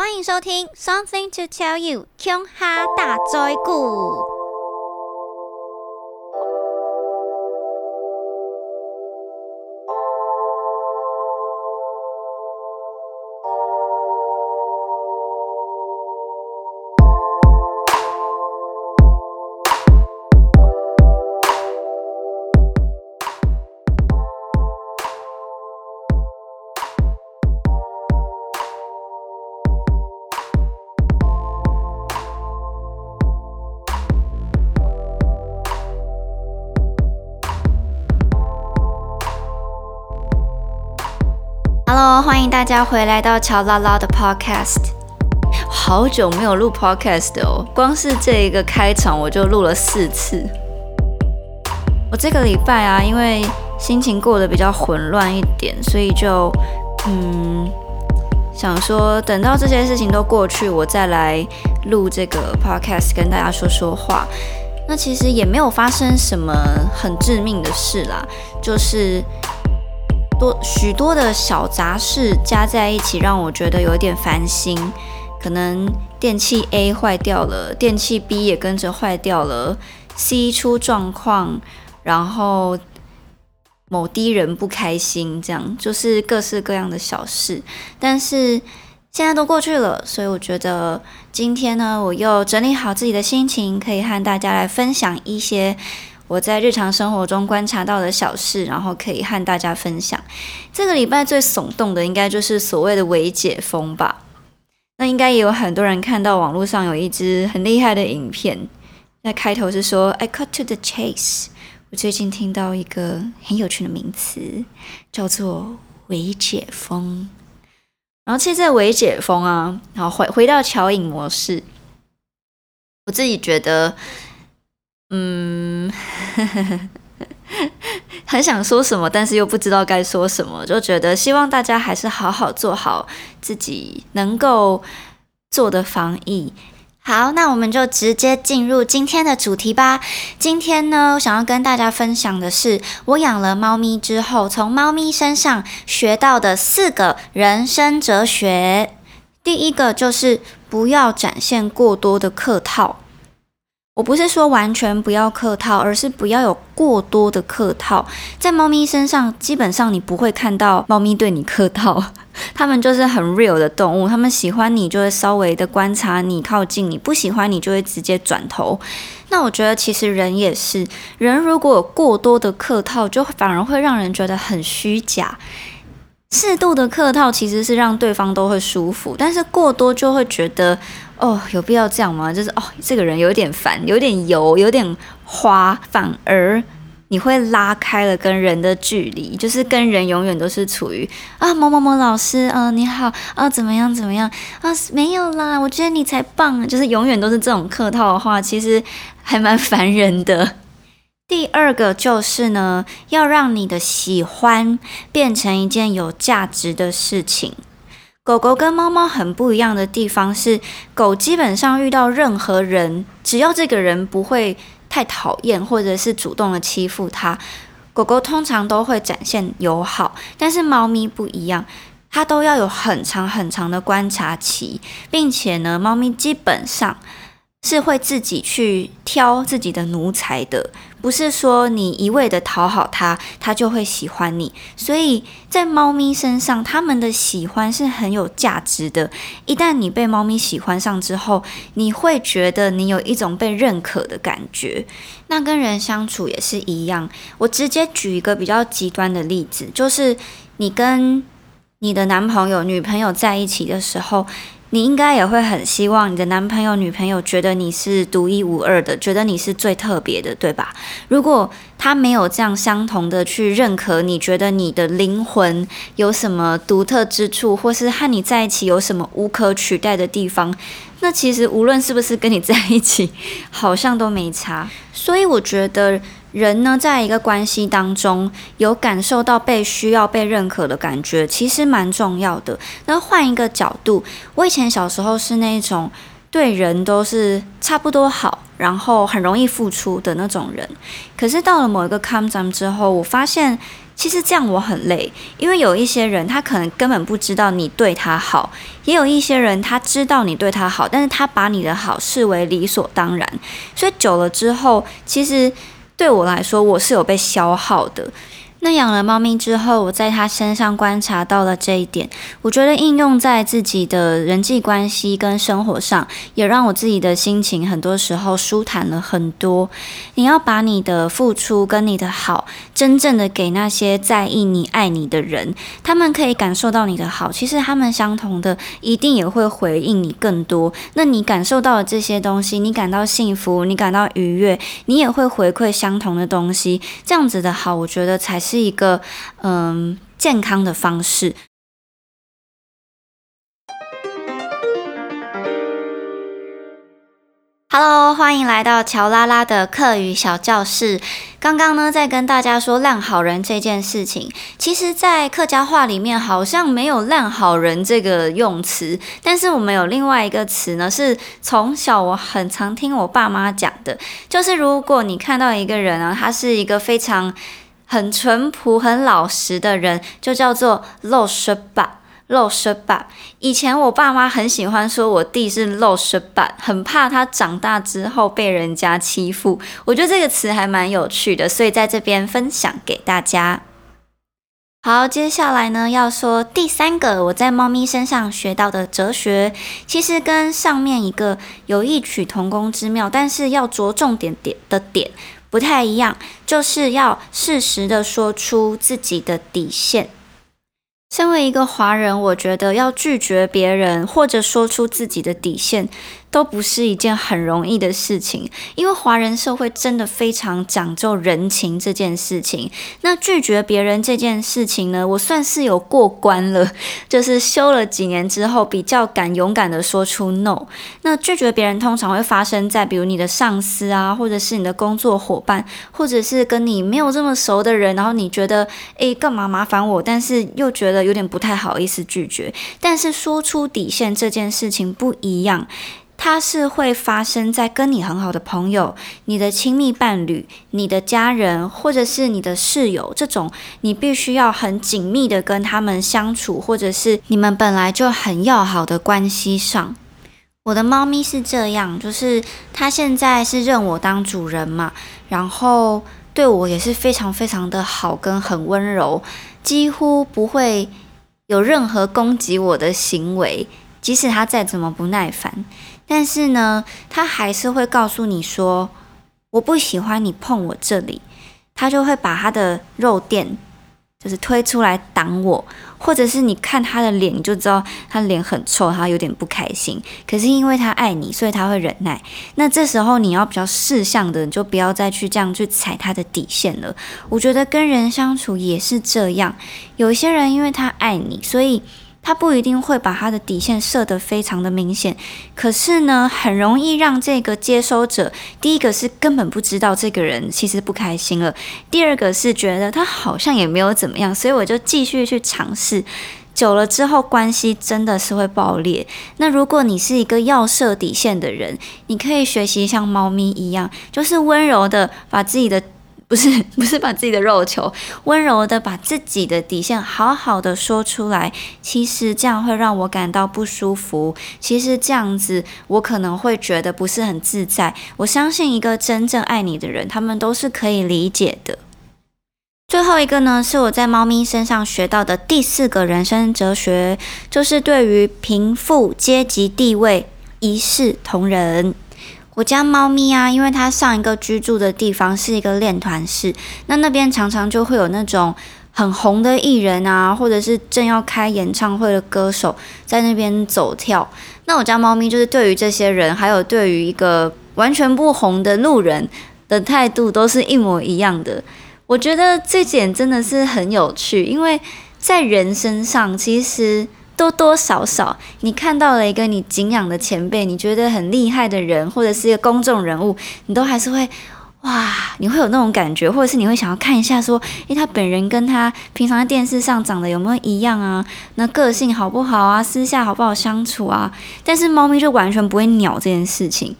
欢迎收听《Something to Tell You》琼哈大灾故。欢迎大家回来到乔拉拉的 Podcast。好久没有录 Podcast 哦，光是这一个开场我就录了四次。我这个礼拜啊，因为心情过得比较混乱一点，所以就嗯想说，等到这些事情都过去，我再来录这个 Podcast 跟大家说说话。那其实也没有发生什么很致命的事啦，就是。多许多的小杂事加在一起，让我觉得有点烦心。可能电器 A 坏掉了，电器 B 也跟着坏掉了，C 出状况，然后某低人不开心，这样就是各式各样的小事。但是现在都过去了，所以我觉得今天呢，我又整理好自己的心情，可以和大家来分享一些。我在日常生活中观察到的小事，然后可以和大家分享。这个礼拜最耸动的，应该就是所谓的“伪解封”吧？那应该也有很多人看到网络上有一支很厉害的影片，那开头是说 “I cut to the chase”。我最近听到一个很有趣的名词，叫做“伪解封”。然后其实这“伪解封”啊，然后回回到乔影模式，我自己觉得。嗯，很想说什么，但是又不知道该说什么，就觉得希望大家还是好好做好自己能够做的防疫。好，那我们就直接进入今天的主题吧。今天呢，我想要跟大家分享的是我养了猫咪之后，从猫咪身上学到的四个人生哲学。第一个就是不要展现过多的客套。我不是说完全不要客套，而是不要有过多的客套。在猫咪身上，基本上你不会看到猫咪对你客套，它们就是很 real 的动物。它们喜欢你就会稍微的观察你，靠近你；不喜欢你就会直接转头。那我觉得其实人也是，人如果有过多的客套，就反而会让人觉得很虚假。适度的客套其实是让对方都会舒服，但是过多就会觉得。哦，有必要这样吗？就是哦，这个人有点烦，有点油，有点花，反而你会拉开了跟人的距离，就是跟人永远都是处于啊某某某老师，嗯，你好，啊，怎么样怎么样啊？没有啦，我觉得你才棒，就是永远都是这种客套的话，其实还蛮烦人的。第二个就是呢，要让你的喜欢变成一件有价值的事情。狗狗跟猫猫很不一样的地方是，狗基本上遇到任何人，只要这个人不会太讨厌，或者是主动的欺负它，狗狗通常都会展现友好。但是猫咪不一样，它都要有很长很长的观察期，并且呢，猫咪基本上。是会自己去挑自己的奴才的，不是说你一味的讨好它，它就会喜欢你。所以在猫咪身上，它们的喜欢是很有价值的。一旦你被猫咪喜欢上之后，你会觉得你有一种被认可的感觉。那跟人相处也是一样。我直接举一个比较极端的例子，就是你跟你的男朋友、女朋友在一起的时候。你应该也会很希望你的男朋友、女朋友觉得你是独一无二的，觉得你是最特别的，对吧？如果他没有这样相同的去认可你，觉得你的灵魂有什么独特之处，或是和你在一起有什么无可取代的地方，那其实无论是不是跟你在一起，好像都没差。所以我觉得。人呢，在一个关系当中有感受到被需要、被认可的感觉，其实蛮重要的。那换一个角度，我以前小时候是那种对人都是差不多好，然后很容易付出的那种人。可是到了某一个 come down 之后，我发现其实这样我很累，因为有一些人他可能根本不知道你对他好，也有一些人他知道你对他好，但是他把你的好视为理所当然，所以久了之后，其实对我来说我是有被消耗的。那养了猫咪之后，我在它身上观察到了这一点，我觉得应用在自己的人际关系跟生活上，也让我自己的心情很多时候舒坦了很多。你要把你的付出跟你的好，真正的给那些在意你、爱你的人，他们可以感受到你的好，其实他们相同的一定也会回应你更多。那你感受到了这些东西，你感到幸福，你感到愉悦，你也会回馈相同的东西。这样子的好，我觉得才。是一个嗯健康的方式。Hello，欢迎来到乔拉拉的课语小教室。刚刚呢，在跟大家说“烂好人”这件事情，其实，在客家话里面好像没有“烂好人”这个用词，但是我们有另外一个词呢，是从小我很常听我爸妈讲的，就是如果你看到一个人啊，他是一个非常很淳朴、很老实的人，就叫做漏舌吧，漏舌吧。以前我爸妈很喜欢说我弟是漏舌吧，很怕他长大之后被人家欺负。我觉得这个词还蛮有趣的，所以在这边分享给大家。好，接下来呢要说第三个我在猫咪身上学到的哲学，其实跟上面一个有异曲同工之妙，但是要着重点点的点。不太一样，就是要适时的说出自己的底线。身为一个华人，我觉得要拒绝别人或者说出自己的底线。都不是一件很容易的事情，因为华人社会真的非常讲究人情这件事情。那拒绝别人这件事情呢，我算是有过关了，就是修了几年之后，比较敢勇敢的说出 no。那拒绝别人通常会发生在比如你的上司啊，或者是你的工作伙伴，或者是跟你没有这么熟的人，然后你觉得诶干嘛麻烦我，但是又觉得有点不太好意思拒绝。但是说出底线这件事情不一样。它是会发生在跟你很好的朋友、你的亲密伴侣、你的家人，或者是你的室友这种，你必须要很紧密的跟他们相处，或者是你们本来就很要好的关系上。我的猫咪是这样，就是它现在是认我当主人嘛，然后对我也是非常非常的好，跟很温柔，几乎不会有任何攻击我的行为，即使他再怎么不耐烦。但是呢，他还是会告诉你说：“我不喜欢你碰我这里。”他就会把他的肉垫就是推出来挡我，或者是你看他的脸，你就知道他脸很臭，他有点不开心。可是因为他爱你，所以他会忍耐。那这时候你要比较事项的，你就不要再去这样去踩他的底线了。我觉得跟人相处也是这样，有些人因为他爱你，所以。他不一定会把他的底线设得非常的明显，可是呢，很容易让这个接收者，第一个是根本不知道这个人其实不开心了，第二个是觉得他好像也没有怎么样，所以我就继续去尝试，久了之后关系真的是会爆裂。那如果你是一个要设底线的人，你可以学习像猫咪一样，就是温柔的把自己的。不是 不是把自己的肉球温柔的把自己的底线好好的说出来，其实这样会让我感到不舒服。其实这样子我可能会觉得不是很自在。我相信一个真正爱你的人，他们都是可以理解的。最后一个呢，是我在猫咪身上学到的第四个人生哲学，就是对于贫富阶级地位一视同仁。我家猫咪啊，因为它上一个居住的地方是一个练团室，那那边常常就会有那种很红的艺人啊，或者是正要开演唱会的歌手在那边走跳。那我家猫咪就是对于这些人，还有对于一个完全不红的路人的态度，都是一模一样的。我觉得这点真的是很有趣，因为在人身上其实。多多少少，你看到了一个你敬仰的前辈，你觉得很厉害的人，或者是一个公众人物，你都还是会哇，你会有那种感觉，或者是你会想要看一下，说，诶，他本人跟他平常在电视上长得有没有一样啊？那个性好不好啊？私下好不好相处啊？但是猫咪就完全不会鸟这件事情。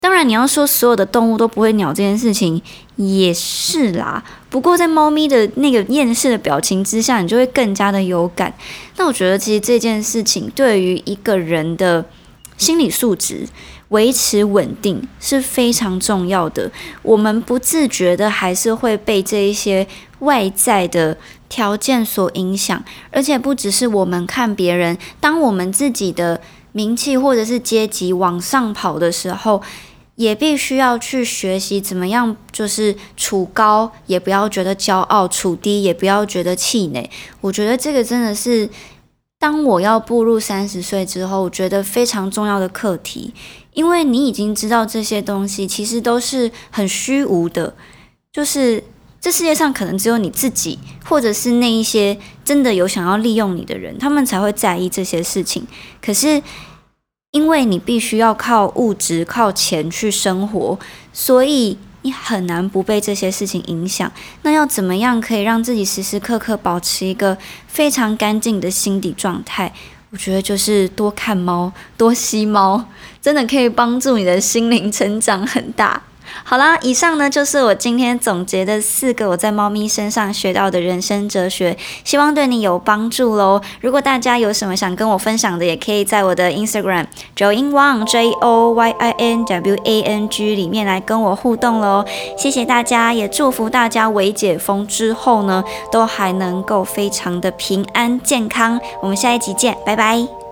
当然，你要说所有的动物都不会鸟这件事情也是啦。不过在猫咪的那个厌世的表情之下，你就会更加的有感。那我觉得其实这件事情对于一个人的心理素质维持稳定是非常重要的。我们不自觉的还是会被这一些外在的条件所影响，而且不只是我们看别人，当我们自己的名气或者是阶级往上跑的时候。也必须要去学习怎么样，就是处高也不要觉得骄傲，处低也不要觉得气馁。我觉得这个真的是，当我要步入三十岁之后，我觉得非常重要的课题。因为你已经知道这些东西其实都是很虚无的，就是这世界上可能只有你自己，或者是那一些真的有想要利用你的人，他们才会在意这些事情。可是。因为你必须要靠物质、靠钱去生活，所以你很难不被这些事情影响。那要怎么样可以让自己时时刻刻保持一个非常干净的心底状态？我觉得就是多看猫、多吸猫，真的可以帮助你的心灵成长很大。好啦，以上呢就是我今天总结的四个我在猫咪身上学到的人生哲学，希望对你有帮助喽。如果大家有什么想跟我分享的，也可以在我的 Instagram Joyin Wang J O Y I N W A N G 里面来跟我互动喽。谢谢大家，也祝福大家微解封之后呢，都还能够非常的平安健康。我们下一集见，拜拜。